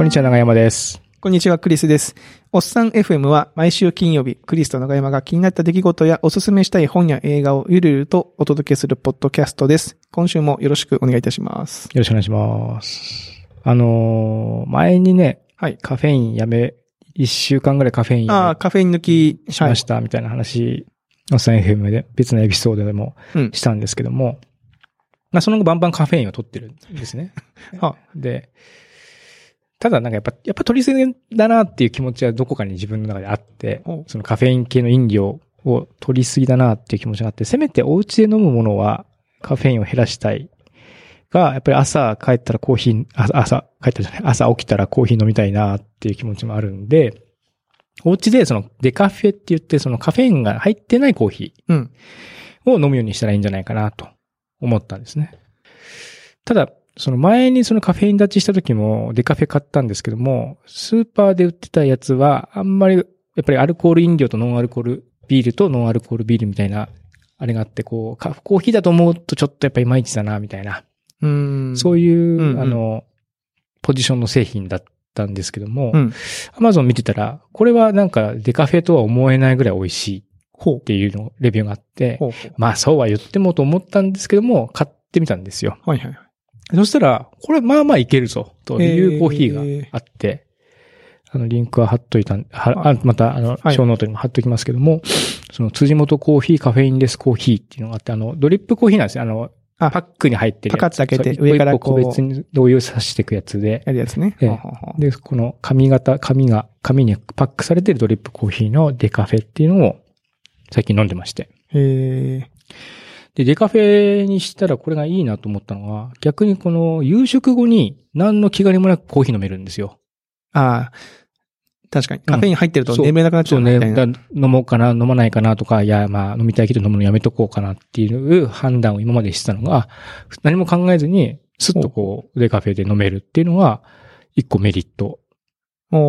こんにちは、長山です。こんにちは、クリスです。おっさん FM は毎週金曜日、クリスと長山が気になった出来事やおすすめしたい本や映画をゆるゆるとお届けするポッドキャストです。今週もよろしくお願いいたします。よろしくお願いします。あのー前にね、はい。カフェインやめ、一週間ぐらいカフェインああ、やカフェイン抜きめしましたみたいな話、おっさん FM で別のエピソードでも。したんですけども、まあその後バンバンカフェインを取ってるんですね。あで、ただなんかやっぱ、やっぱ取りすぎだなっていう気持ちはどこかに自分の中であってお、そのカフェイン系の飲料を取りすぎだなっていう気持ちがあって、せめてお家で飲むものはカフェインを減らしたいが、やっぱり朝帰ったらコーヒー、朝、朝帰ったじゃない、朝起きたらコーヒー飲みたいなっていう気持ちもあるんで、お家でそのデカフェって言ってそのカフェインが入ってないコーヒうん。ーを飲むようにしたらいいんじゃないかなと思ったんですね。ただ、その前にそのカフェイン立ちした時もデカフェ買ったんですけども、スーパーで売ってたやつはあんまり、やっぱりアルコール飲料とノンアルコールビールとノンアルコールビールみたいな、あれがあって、こう、カコーヒーだと思うとちょっとやっぱりいまいちだな、みたいな。うーん。そういう、うんうんあの、ポジションの製品だったんですけども、うん。アマゾン見てたら、これはなんかデカフェとは思えないぐらい美味しいっ。ていうの、レビューがあって。まあそうは言ってもと思ったんですけども、買ってみたんですよ。はいはいはい。そしたら、これまあまあいけるぞ、というコーヒーがあって、あの、リンクは貼っといたん、はあまた、あの、はいショーノートにも貼っときますけども、その、辻本コーヒーカフェインレスコーヒーっていうのがあって、あの、ドリップコーヒーなんですよ。あの、あパックに入ってるやつ。パカッと開けて上からこう一個別にお湯をさしていくやつで、やるやつね。ええほうほうほうで、この紙型、紙が、紙にパックされてるドリップコーヒーのデカフェっていうのを最近飲んでまして。へえ。で、デカフェにしたらこれがいいなと思ったのは、逆にこの夕食後に何の気兼ねもなくコーヒー飲めるんですよ。ああ。確かに。カフェイン入ってるとそう眠れなくなっちゃそうね、うみたいな。だ飲もうかな、飲まないかなとか、いや、まあ飲みたいけど飲むのやめとこうかなっていう判断を今までしてたのが、何も考えずに、スッとこう、デカフェで飲めるっていうのが、一個メリット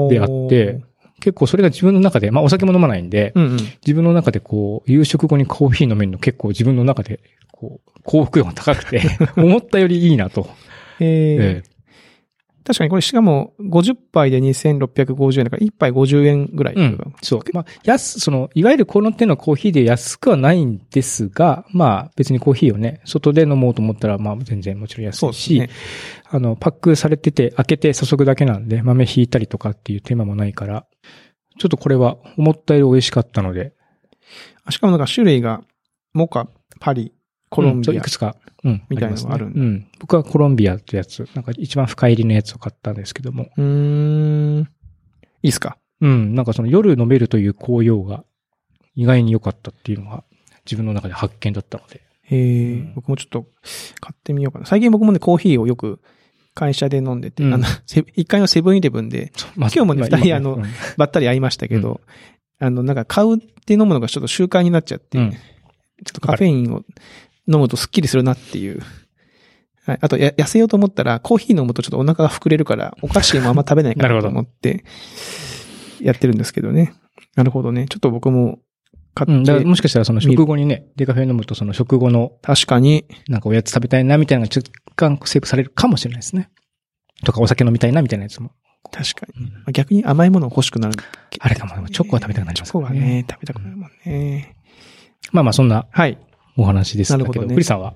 であって、結構それが自分の中で、まあお酒も飲まないんで、うんうん。自分の中でこう、夕食後にコーヒー飲めるの結構自分の中で、こう、幸福度が高くて、思ったよりいいなと。えええ確かにこれしかも50杯で2650円だから1杯50円ぐらい。えうん。そう。まあ、安、その、いわゆるこの手のコーヒーで安くはないんですが、まあ、別にコーヒーをね、外で飲もうと思ったら、まあ、全然もちろん安いし、ね。あの、パックされてて、開けて注ぐだけなんで、豆引いたりとかっていう手間もないから、ちょっとこれは思ったより美味しかったので、しかもなんか種類が、モカ、パリ、コロンビアうんそういく。つか、うん。みたいなのがあるねうん。僕はコロンビアってやつ、なんか一番深入りのやつを買ったんですけども、うーん。いいっすか？うん。なんかその夜飲めるという紅葉が意外に良かったっていうのが自分の中で発見だったので。へえ、うん僕もちょっと買ってみようかな。最近僕もね、コーヒーをよく会社で飲んでて、うんあの、セ一回のセブンイレブンでま今日もねま二人あのばったり会いましたけど、あの、なんか買うって飲むのがちょっと習慣になっちゃって、うんちょっとカフェインを飲むとスッキリするなっていう。はい。あと、や、痩せようと思ったら、コーヒー飲むとちょっとお腹が膨れるから、お菓子もあんま食べないかなるほどなと思って、やってるんですけどね。なるほどね。ちょっと僕も買って、もしかしたらその食後にね、デカフェ飲むとその食後の確かに、なんかおやつ食べたいなみたいなのが若干セーブされるかもしれないですね。とかお酒飲みたいなみたいなやつも。確かに。うんまあ逆に甘いもの欲しくなる。あれかも、チョコは食べたくなりますチョコはね、食べたくなるもんね。まあまあそんなはい。お話でしたけど、なるほどねさんは？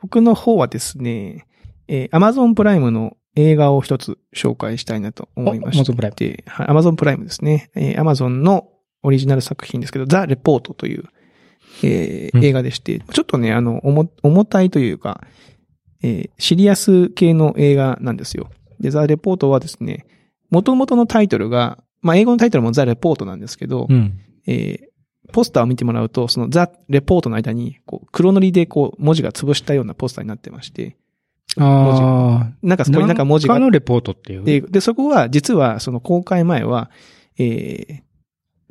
僕の方はですね、えー、Amazon プライムの映画を一つ紹介したいなと思いましお Amazon プライムて、はい、Amazon プライムですね。えー、Amazon のオリジナル作品ですけど、ザ・レポートという、えーうん映画でして、ちょっとね、あの、重、重たいというか、えーシリアス系の映画なんですよ。で、ザ・レポートはですね、元々のタイトルが、まあ、英語のタイトルもザ・レポートなんですけど、うん。えーポスターを見てもらうと、そのザ・レポートの間に、こう、黒塗りでこう、文字が潰したようなポスターになってまして、ああ。なんかそこになんか文字が他のレポートっていう？で、で、そこは、実は、その公開前は、えー、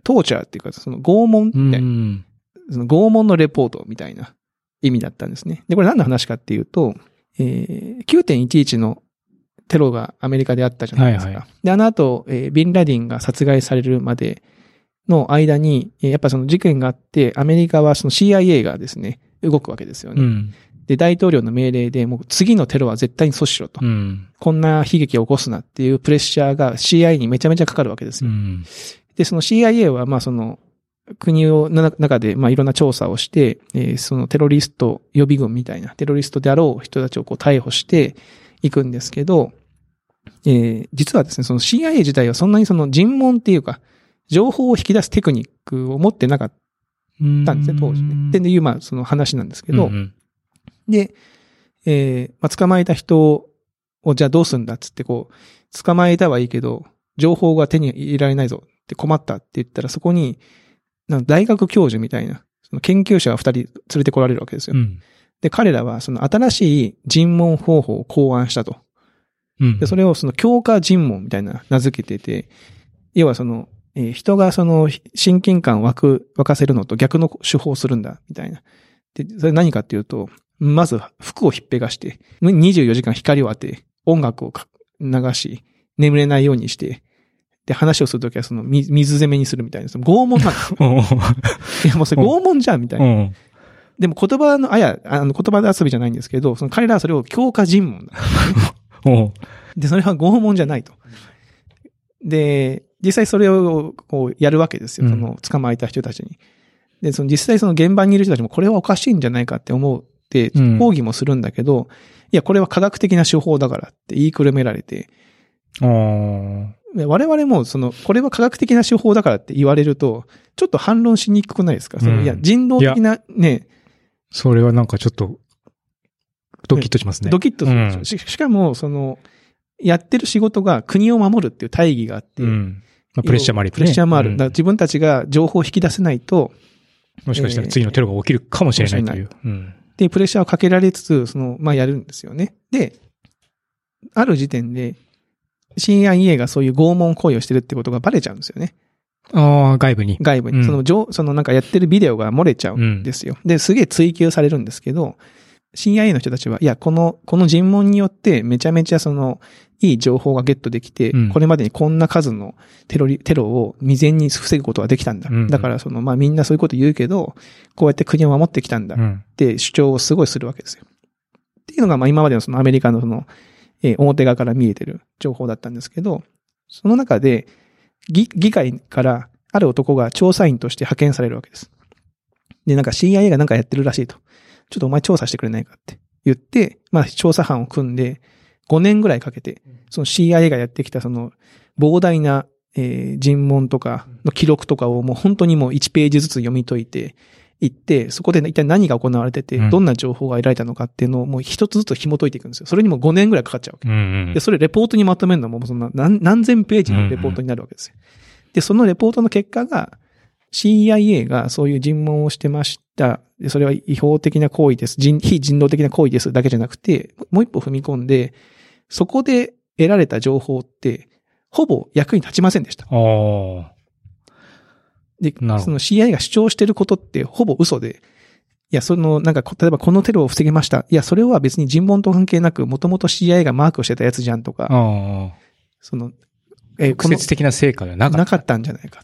トーチャーっていうか、その拷問みたいな、うん。その拷問のレポートみたいな意味だったんですね。で、これ何の話かっていうと、えー、9.11のテロがアメリカであったじゃないですか。はいはで、あの後、えービンラディンが殺害されるまでの間に、えーやっぱその事件があって、アメリカはその CIA がですね、動くわけですよね。うん。で、大統領の命令でもう次のテロは絶対に阻止しろと。うん。こんな悲劇を起こすなっていうプレッシャーが CIA にめちゃめちゃかかるわけですよ。うん。で、その CIA は、まあその、国を、の中で、まあいろんな調査をして、えーそのテロリスト予備軍みたいな、テロリストであろう人たちをこう逮捕していくんですけど、えー実はですね、その CIA 自体はそんなにその尋問っていうか、情報を引き出すテクニックを持ってなかったんですね、当時ね。っていう、まあその話なんですけど、うんうんで、えーまあ、捕まえた人をじゃあどうすんだっつってこう、捕まえたはいいけど、情報が手に入れられないぞって困ったって言ったら、そこに、大学教授みたいな、その研究者が二人連れてこられるわけですよ。うん。で、彼らはその新しい尋問方法を考案したと。うん。で、それをその強化尋問みたいな名付けてて、要はその、えー人がその親近感湧く、湧かせるのと逆の手法をするんだ、みたいな。で、それ何かっていうと、まず服をひっぺがして、24時間光を当て、音楽をか流し、眠れないようにして、で、話をするときはその水水攻めにするみたいな、その拷問なんですよおいや、もうそれ拷問じゃん、みたいな。うん。でも言葉の、あや、あの言葉で遊びじゃないんですけど、その彼らはそれを強化尋問だ。お で、それは拷問じゃないと。で、実際それをこうやるわけですよ。うん。その捕まえた人たちに。で、その実際その現場にいる人たちもこれはおかしいんじゃないかって思ってうん。抗議もするんだけど、いや、これは科学的な手法だからって言いくるめられて、我々もその、これは科学的な手法だからって言われると、ちょっと反論しにくくないですか、そのうん。いや、人道的なね、それはなんかちょっと、ドキッとしますね。ドキッとする。うん。ししかも、その、やってる仕事が国を守るっていう大義があって、うん。まあ、プレッシャーもあり、ね、プレッシャーもある。うんだから自分たちが情報を引き出せないと、もしかしたら次のテロが起きるかもしれないという。うん。で、プレッシャーをかけられつつ、その、まあ、やるんですよね。で、ある時点で、CIA がそういう拷問行為をしてるってことがバレちゃうんですよね。ああ、外部に。外部に。うんその、情そのなんかやってるビデオが漏れちゃうんですよ。で、すげえ追求されるんですけど、CIA の人たちは、いや、この、この尋問によってめちゃめちゃその、いい情報がゲットできて、うんこれまでにこんな数のテロリ、テロを未然に防ぐことができたんだ。うんうんだからその、まあみんなそういうこと言うけど、こうやって国を守ってきたんだっうん。て主張をすごいするわけですよ。っていうのが、まあ今までのそのアメリカのその、えー表側から見えてる情報だったんですけど、その中で、議議会からある男が調査員として派遣されるわけです。で、なんか CIA がなんかやってるらしいと。ちょっとお前調査してくれないかって言って、まあ調査班を組んで、5年ぐらいかけて、その CIA がやってきたその膨大な、えー尋問とかの記録とかをもう本当にもう1ページずつ読み解いていって、そこで一体何が行われててう、んどんな情報が得られたのかっていうのをもう一つずつ紐解いていくんですよ。それにも5年ぐらいかかっちゃうわけ。うんうんで、それレポートにまとめるのももうそんな何何千ページのレポートになるわけですよ。で、そのレポートの結果が CIA がそういう尋問をしてました。で、それは違法的な行為です。人非人道的な行為ですだけじゃなくて、もう一歩踏み込んで、そこで得られた情報って、ほぼ役に立ちませんでした。ああ。で、その CIA が主張してることってほぼ嘘で、いや、その、なんか、こ例えばこのテロを防げました。いや、それは別に尋問と関係なく、もともと CIA がマークをしてたやつじゃんとか。その、えー直接的な成果ではなかった。なかったんじゃないか。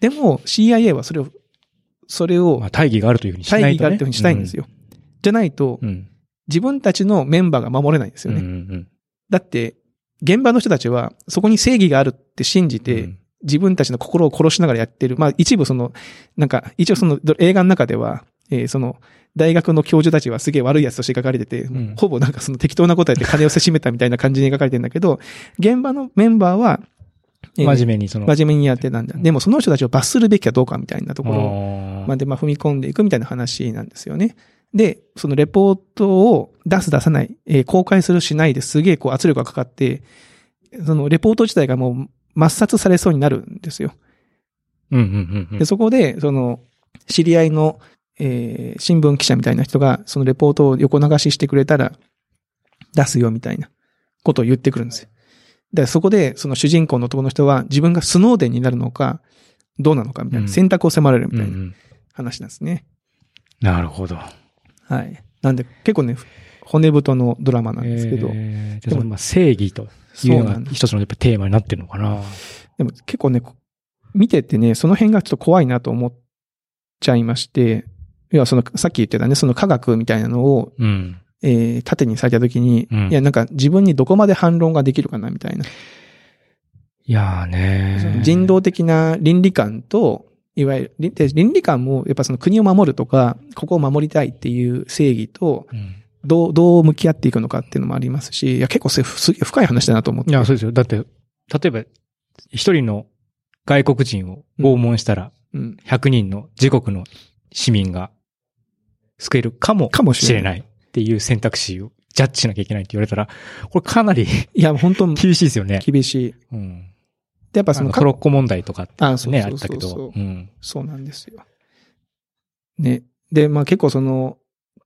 でも CIA はそれを、それをまあ、大義があるというふうにしないと、ね。大義があるっていうふうにしたいんですよ。じゃないとう、ん。自分たちのメンバーが守れないんですうん。よね。うんうんだって、現場の人たちは、そこに正義があるって信じて、うん自分たちの心を殺しながらやってる。まあ一部その、なんか、一応その映画の中では、えーその、大学の教授たちはすげえ悪い奴として描かれてて、んほぼなんかその適当なことやって金をせしめたみたいな感じに描かれてるんだけど、現場のメンバーは、えー真面目にその。真面目にやってたんだ。でもその人たちを罰するべきかどうかみたいなところまで、まあ、踏み込んでいくみたいな話なんですよね。で、そのレポートを出す出さない、えー公開するしないですげえこう圧力がかかって、そのレポート自体がもう抹殺されそうになるんですよ。うんうんうんうんで、そこで、その、知り合いの、えー新聞記者みたいな人が、そのレポートを横流ししてくれたら、出すよみたいなことを言ってくるんですよ。で、そこで、その主人公の男の人は、自分がスノーデンになるのか、どうなのかみたいな、うん選択を迫られるみたいなうんうん話なんですね。なるほど。はい。なんで、結構ね、骨太のドラマなんですけど、えーじゃあそのまあ正義というのが一つのやっぱテーマになってるのかな。でも結構ね、見ててね、その辺がちょっと怖いなと思っちゃいまして、要はその、さっき言ってたね、その科学みたいなのを、うん。えー、縦にされたときに、うんいや、なんか自分にどこまで反論ができるかな、みたいな。いやーね人道的な倫理観と、いわゆる、倫理観も、やっぱその国を守るとか、ここを守りたいっていう正義と、うんどう、どう向き合っていくのかっていうのもありますし、いや、結構すすげえ深い話だなと思って。いや、そうですよ。だって、例えば、一人の外国人を拷問したら、うん。100人の自国の市民が救えるかもかもしれなしれないっていう選択肢をジャッジしなきゃいけないって言われたら、これかなりいや、本当厳しいですよね。厳しい。うん。で、やっぱその、トロッコ問題とかってあそうね、そうそうあったけど。うん。そうなんですよ。ね。で、まあ結構その、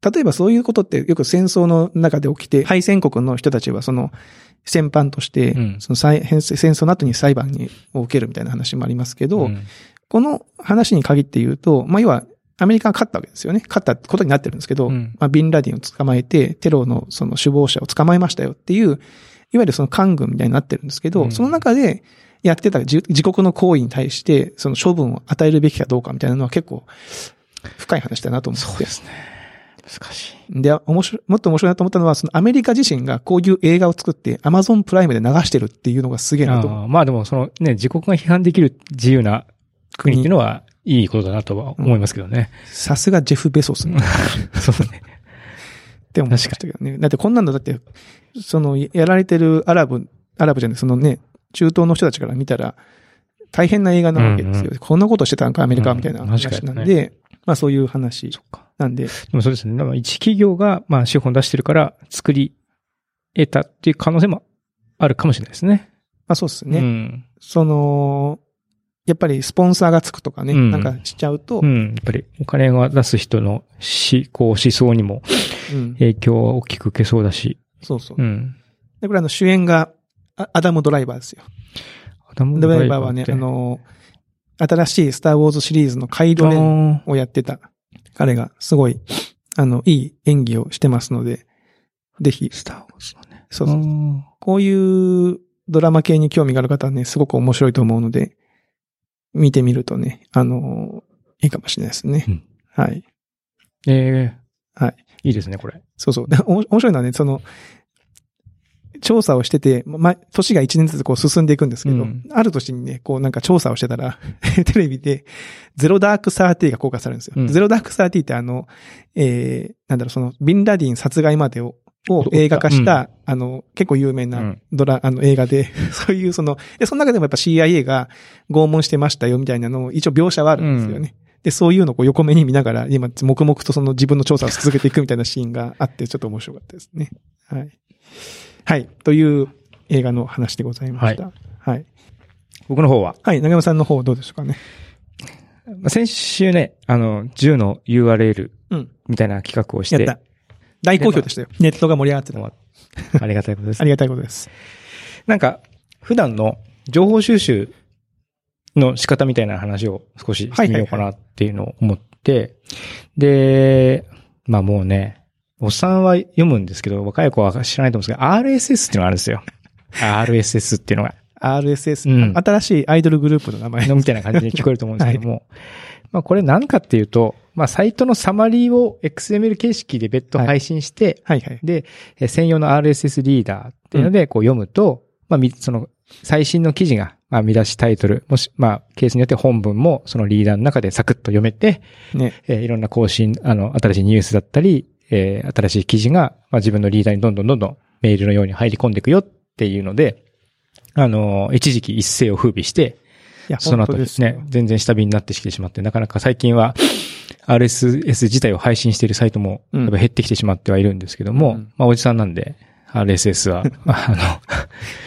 例えばそういうことってよく戦争の中で起きて、敗戦国の人たちはその、戦犯として、うんその戦戦争の後に裁判にを受けるみたいな話もありますけど、うんこの話に限って言うと、まあ要は、アメリカが勝ったわけですよね。勝ったことになってるんですけど、うんまあビンラディンを捕まえて、テロのその首謀者を捕まえましたよっていう、いわゆるその官軍みたいになってるんですけど、うんその中でやってた自自国の行為に対して、その処分を与えるべきかどうかみたいなのは結構深い話だなと思って。そうですね。難しい。で、面白い、もっと面白いなと思ったのは、そのアメリカ自身がこういう映画を作って、アマゾンプライムで流してるっていうのがすげえなと思う。まあでも、そのね、自国が批判できる自由な国っていうのは、いいことだなとは思いますけどね。さすがジェフ・ベソス。そうね。って思いましたけどね。だってこんなんのだって、その、やられてるアラブ、アラブじゃない、そのね、中東の人たちから見たら、大変な映画なわけですよ。うんこんなことしてたんか、アメリカみたいなうん話確かになんで、まあそういう話。なんで、でもそうですね。だから一企業が、まあ資本出してるから作り得たっていう可能性もあるかもしれないですね。まあそうですね。うん。その、やっぱりスポンサーがつくとかね、うんなんかしちゃうと、うん。やっぱりお金が出す人の思考、思想にもうん影響を大きく受けそうだし。そうそう。うん。で、これあの主演があアダム・ドライバーですよ。アダムドライバーはね、あの、新しいスター・ウォーズシリーズのカイロレンあをやってた彼がすごい、あの、いい演技をしてますので、ぜひー、スターウォーズのね。そうそうこういうドラマ系に興味がある方はね、すごく面白いと思うので、見てみるとね、あの、いいかもしれないですね。うんはい。ええはい。いいですね、これ。そうそう。面白いのはね、その、調査をしてて、ま、年が1年ずつこう進んでいくんですけど、うんある年にね、こうなんか調査をしてたら、テレビで、ゼロダークサーティが公開されるんですよ。うんゼロダークサーティってあの、えー、なんだろう、その、ビンラディン殺害までを、を映画化した、あの、結構有名うなんドラ、あの映画で、そういうその、で、その中でもやっぱ CIA が拷問してましたよみたいなのを一応描写はあるんですよね。で、そういうのを横目に見ながら、今、黙々とその自分の調査を続けていくみたいなシーンがあって、ちょっと面白かったですね。はい。はい。という映画の話でございました。はい。僕の方は、はい。長山さんの方どうでしょうかね。まあ先週ね、あの、10の URL うん。みたいな企画をして、やった。大好評でしたよ。ネットが盛り上がってた。ありがたいことですあ。りがたいことです。なんか、普段の情報収集の仕方みたいな話を少ししてみようかなっていうのを思って、で、まあもうね、おっさんは読むんですけど、若い子は知らないと思うんですけど、RSS っていうのがあるんですよ。RSS っていうのが。RSS、うん新しいアイドルグループの名前。のみたいな感じで聞こえると思うんですけども、まあこれ何かっていうと、まあサイトのサマリーを XML 形式で別途配信して、はいはい。で、えー専用の RSS リーダーっていうので、こう読むと、まあ、みその、最新の記事が、まあ、見出しタイトル、もし、まあ、ケースによって本文も、そのリーダーの中でサクッと読めて、ね。えーいろんな更新、あの、新しいニュースだったり、えー新しい記事が、まあ、自分のリーダーにどんどんどんどんメールのように入り込んでいくよっていうので、あの、一時期一世を風靡して、いや、その後ですすよ、全然下火になってきてしまって、なかなか最近は RSS 自体を配信しているサイトも、うんやっぱ減ってきてしまってはいるんですけども、うんまあおじさんなんで、RSS は、あ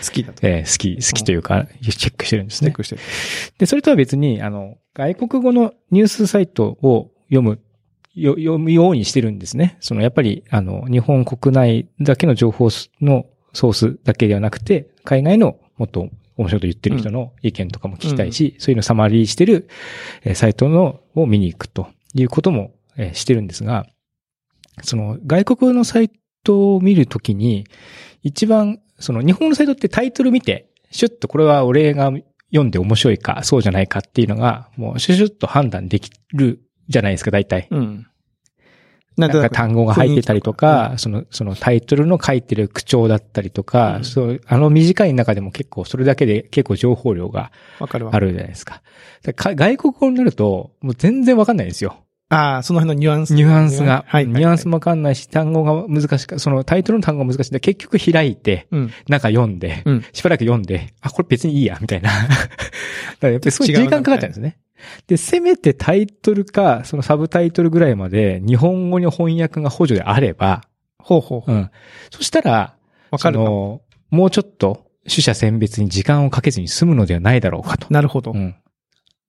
好きだと。の、えー好き、好きというか、チェックしてるんですね。チェックしてる。で、それとは別に、あの、外国語のニュースサイトを読む、よ読むようにしてるんですね。その、やっぱり、あの、日本国内だけの情報のソースだけではなくて、海外のもっと面白いこと言ってる人の意見とかも聞きたいし、そういうのをサマリーしてる、えーサイトのを見に行くということも、えーしてるんですが、その外国のサイトを見るときに、一番、その日本のサイトってタイトル見て、シュッとこれは俺が読んで面白いか、そうじゃないかっていうのが、もうシュシュッと判断できるじゃないですか、大体。うん。ななんか単語が入ってたりとか、その、そのタイトルの書いてる口調だったりとか、うんそう、あの短い中でも結構それだけで結構情報量がわかるわあ。るじゃないですか。だからか外国語になると、もう全然わかんないんですよ。ああ、その辺のニュアンス。ニュアンスが。はい。ニュアンスもわかんないし、単語が難しか、そのタイトルの単語が難しいんで、結局開いて、うん。中読んで、うん。しばらく読んで、あ、これ別にいいや、みたいな。だからやっぱりすごい時間かかっちゃうんですね。で、せめてタイトルか、そのサブタイトルぐらいまで日本語に翻訳が補助であれば、ほうほうほう。うん。そしたら、わかるのもうちょっと、取捨選別に時間をかけずに済むのではないだろうかと。なるほどう。ん。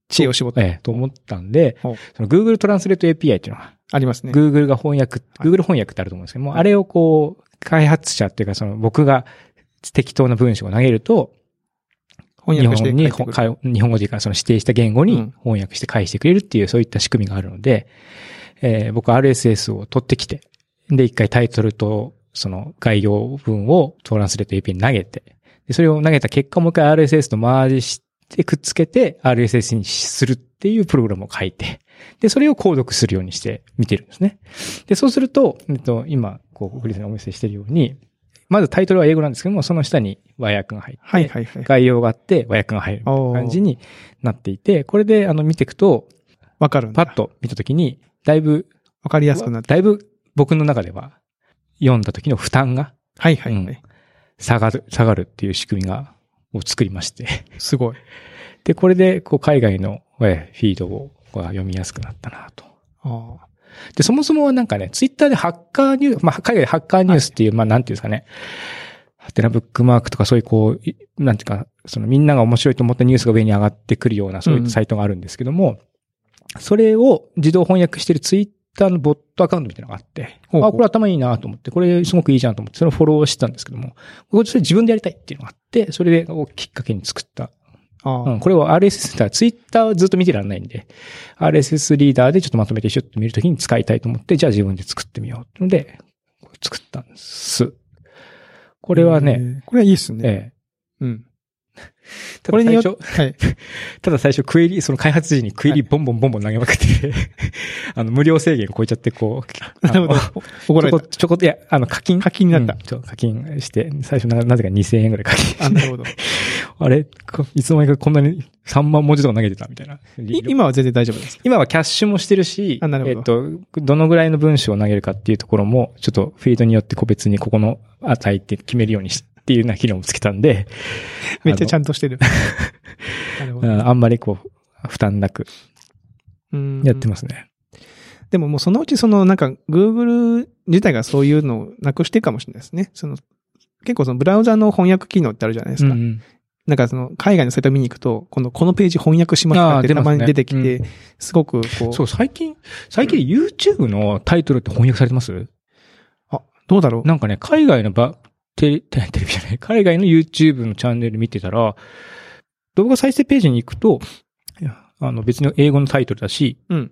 知恵を絞って。ええ、と思ったんでその Google トランスレート API っていうのが、ありますね。Google が翻訳、はい Google 翻訳ってあると思うんですけども、あれをこう、開発者っていうか、その僕が適当な文章を投げると、日翻訳して本に、日本語でいうかその指定した言語にうん翻訳して返してくれるっていう、そういった仕組みがあるので、えー僕は RSS を取ってきて、で、一回タイトルとその概要文をトランスレート API に投げて、でそれを投げた結果もう一回 RSS とマージしてくっつけて RSS にするっていうプログラムを書いて、で、それを購読するようにして見てるんですね。で、そうすると、えっと、今、こう、グリスにお見せしているように、まずタイトルは英語なんですけども、その下に和訳が入って、はいはいはい。概要があって和訳が入る感じになっていて、これであの見ていくと、わかる。パッと見たときに、だいぶ、わかりやすくなって。だいぶ僕の中では読んだ時の負担がはいはいはうんい。下がる、下がるっていう仕組みが、を作りまして。すごい。で、これで、こう、海外のえフィードをこう読みやすくなったなと。ああ。で、そもそもはなんかね、ツイッターでハッカーニュース、まあ、海外でハッカーニュースっていう、まあ、なんていうんですかね。ハテナブックマークとかそういうこう、いなんていうか、そのみんなが面白いと思ったニュースが上に上がってくるようなそういうサイトがあるんですけども、それを自動翻訳しているツイッターのボットアカウントみたいなのがあって、ほうほうあ、これ頭いいなと思って、これすごくいいじゃんと思って、それをフォローしてたんですけども、これ自分でやりたいっていうのがあって、それでこうきっかけに作った。うん、これを RSS だ、ツイッターをずっと見てらんないんで、RSS リーダーでちょっとまとめてシュッと見るときに使いたいと思って、じゃあ自分で作ってみようってので、作ったんです。これはね、えー。これはいいっすね。えうん。え。ただこれによっ最初、はい。ただ最初クエリ、その開発時にクエリボンボンボンボン投げまくって、あの、無料制限超えちゃって、こう、なるほどられた。ちょこ、ちょこっと、いや、あの、課金？課金になったうんちょ課金して、最初な、なぜか2000円ぐらい課金。あ、なるほど。あれこいつの間にかこんなに3万文字とか投げてたみたいな。い今は全然大丈夫です。今はキャッシュもしてるし、あなるほどえっと、どのぐらいの文章を投げるかっていうところも、ちょっとフィードによって個別にここの値って決めるようにしっていうような機能もつけたんで、めっちゃちゃんとしてる。ああんまりこう、負担なくうん。やってますね。でももうそのうちそのなんか Google 自体がそういうのをなくしていくかもしれないですね。その結構そのブラウザの翻訳機能ってあるじゃないですか。うんうん。なんかその海外のサイト見に行くと、このこのページ翻訳しましたってたまに出てきて、すごくこう、そう、最近、最近 YouTube のタイトルって翻訳されてます？あ、どうだろう。なんかね、海外のば、テレ、テレビじゃない、海外の YouTube のチャンネル見てたら、動画再生ページに行くと、あの別に英語のタイトルだし、うん。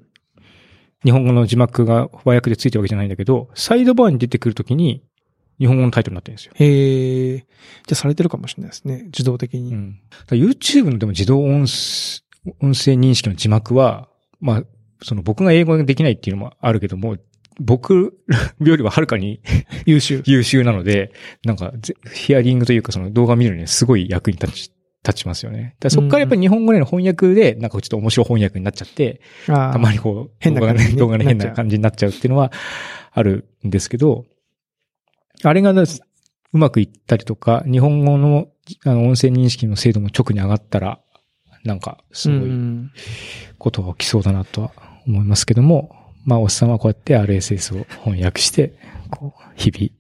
日本語の字幕が和訳でついてるわけじゃないんだけど、サイドバーに出てくるときに、日本語のタイトルになってるんですよ。へえ。じゃあされてるかもしれないですね。自動的に。うん。YouTube のでも自動音声音声認識の字幕は、まあ、その僕が英語ができないっていうのもあるけども、僕よりははるかに 優秀。優秀なので、なんかぜ、ヒアリングというかその動画見るのにすごい役に立ち、立ちますよね。そこからやっぱり日本語での翻訳で、なんかちょっと面白い翻訳になっちゃって、ああたまにこう、変な感じにね動画の変な感じになっちゃうっていうのはあるんですけど、あれがねうまくいったりとか、日本語のあの音声認識の精度も直に上がったら、なんかすごういん。ことが起きそうだなとは思いますけども、まあ、おっさんはこうやって RSS を翻訳して、こう、日々、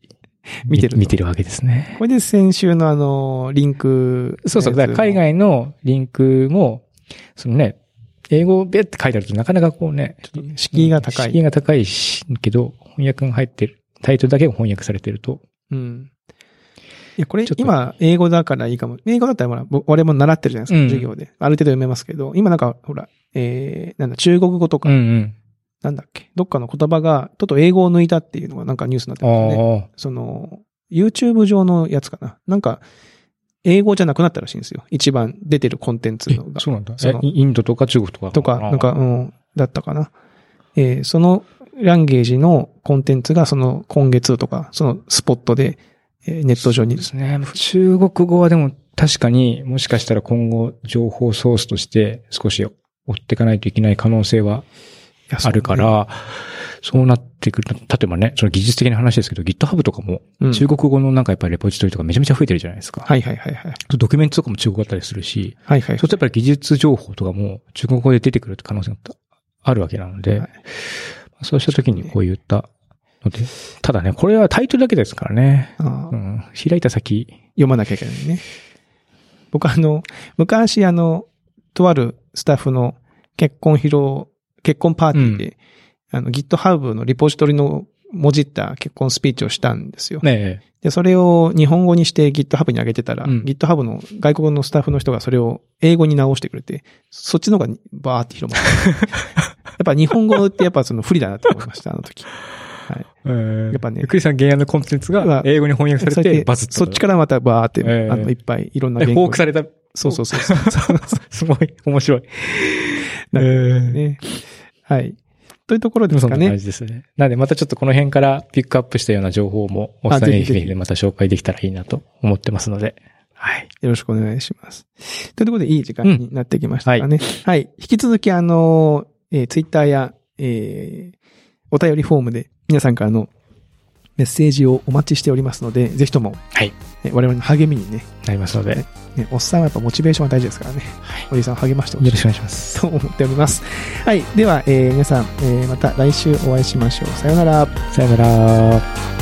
見てると見てるわけですね。これで先週のあの、リンク。そうそう。だから海外のリンクも、そのね、英語べって書いてあるとなかなかこうね、敷居が高い敷居が高いし、けど、翻訳が入ってる、タイトルだけが翻訳されてると、うん。いや、これ今、英語だからいいかも。英語だったらほら、ぼ俺も習ってるじゃないですか、うん授業で。ある程度読めますけど、今なんか、ほら、えー、なんだ、中国語とか、うんうん。なんだっけ、どっかの言葉が、ちょっと英語を抜いたっていうのがなんかニュースになってますよね。あその、YouTube 上のやつかな。なんか、英語じゃなくなったらしいんですよ。一番出てるコンテンツが。そうなんだ。インドとか中国とか。とか、なんか、うん、だったかな。えーそのランゲージのコンテンツがその今月とか、そのスポットで、えーネット上にですね。中国語はでも確かにもしかしたら今後情報ソースとして少し追っていかないといけない可能性はあるか、ら、そうなってくると、例えばね、その技術的な話ですけど、GitHub とかもうん中国語のなんかやっぱりレポジトリとかめちゃめちゃ増えてるじゃないですか。はいはいはいはい。ドキュメントとかも中国語だったりするし、はいはい。そうするとやっぱり技術情報とかも中国語で出てくる可能性があるわけなので、はいそうした時にこういったので、ただね、これはタイトルだけですからね。うん、開いた先、読まなきゃいけないね。僕あの、昔あの、とあるスタッフの結婚披露、結婚パーティーで、あの GitHub のリポジトリのもじった結婚スピーチをしたんですよ。ねで、それを日本語にして GitHub に上げてたら、うん GitHub の外国のスタッフの人がそれを英語に直してくれて、そっちの方がバーって広まった。やっぱ日本語ってやっぱその不利だなって思いました、あの時。はい。えーやっぱねゆっくりさん原案のコンテンツがが英語に翻訳されてバズった。そっちからまたバーって、ええあの、いっぱいいろんなで言語フォークされた。そうそうそうそう。すごい、面白い。えなんーね。はい。というところでそんな感すかね。じですね。なので、またちょっとこの辺からピックアップしたような情報も、おあ伝えでまた紹介できたらいいなと思ってますので。はい。よろしくお願いします。というところでいい時間になってきましたかね。はい。引き続きあの、えー、ツイッターや、えー、お便りフォームで皆さんからのメッセージをお待ちしておりますので、ぜひとも、はい。え我々の励みにね、なりますので、よねおっさんはやっぱモチベーションが大事ですからね。おじさんを励ましてほしいろしくお願いします。と思っております。はい。では、えー皆さん、えーまた来週お会いしましょう。さようなら。さよなら。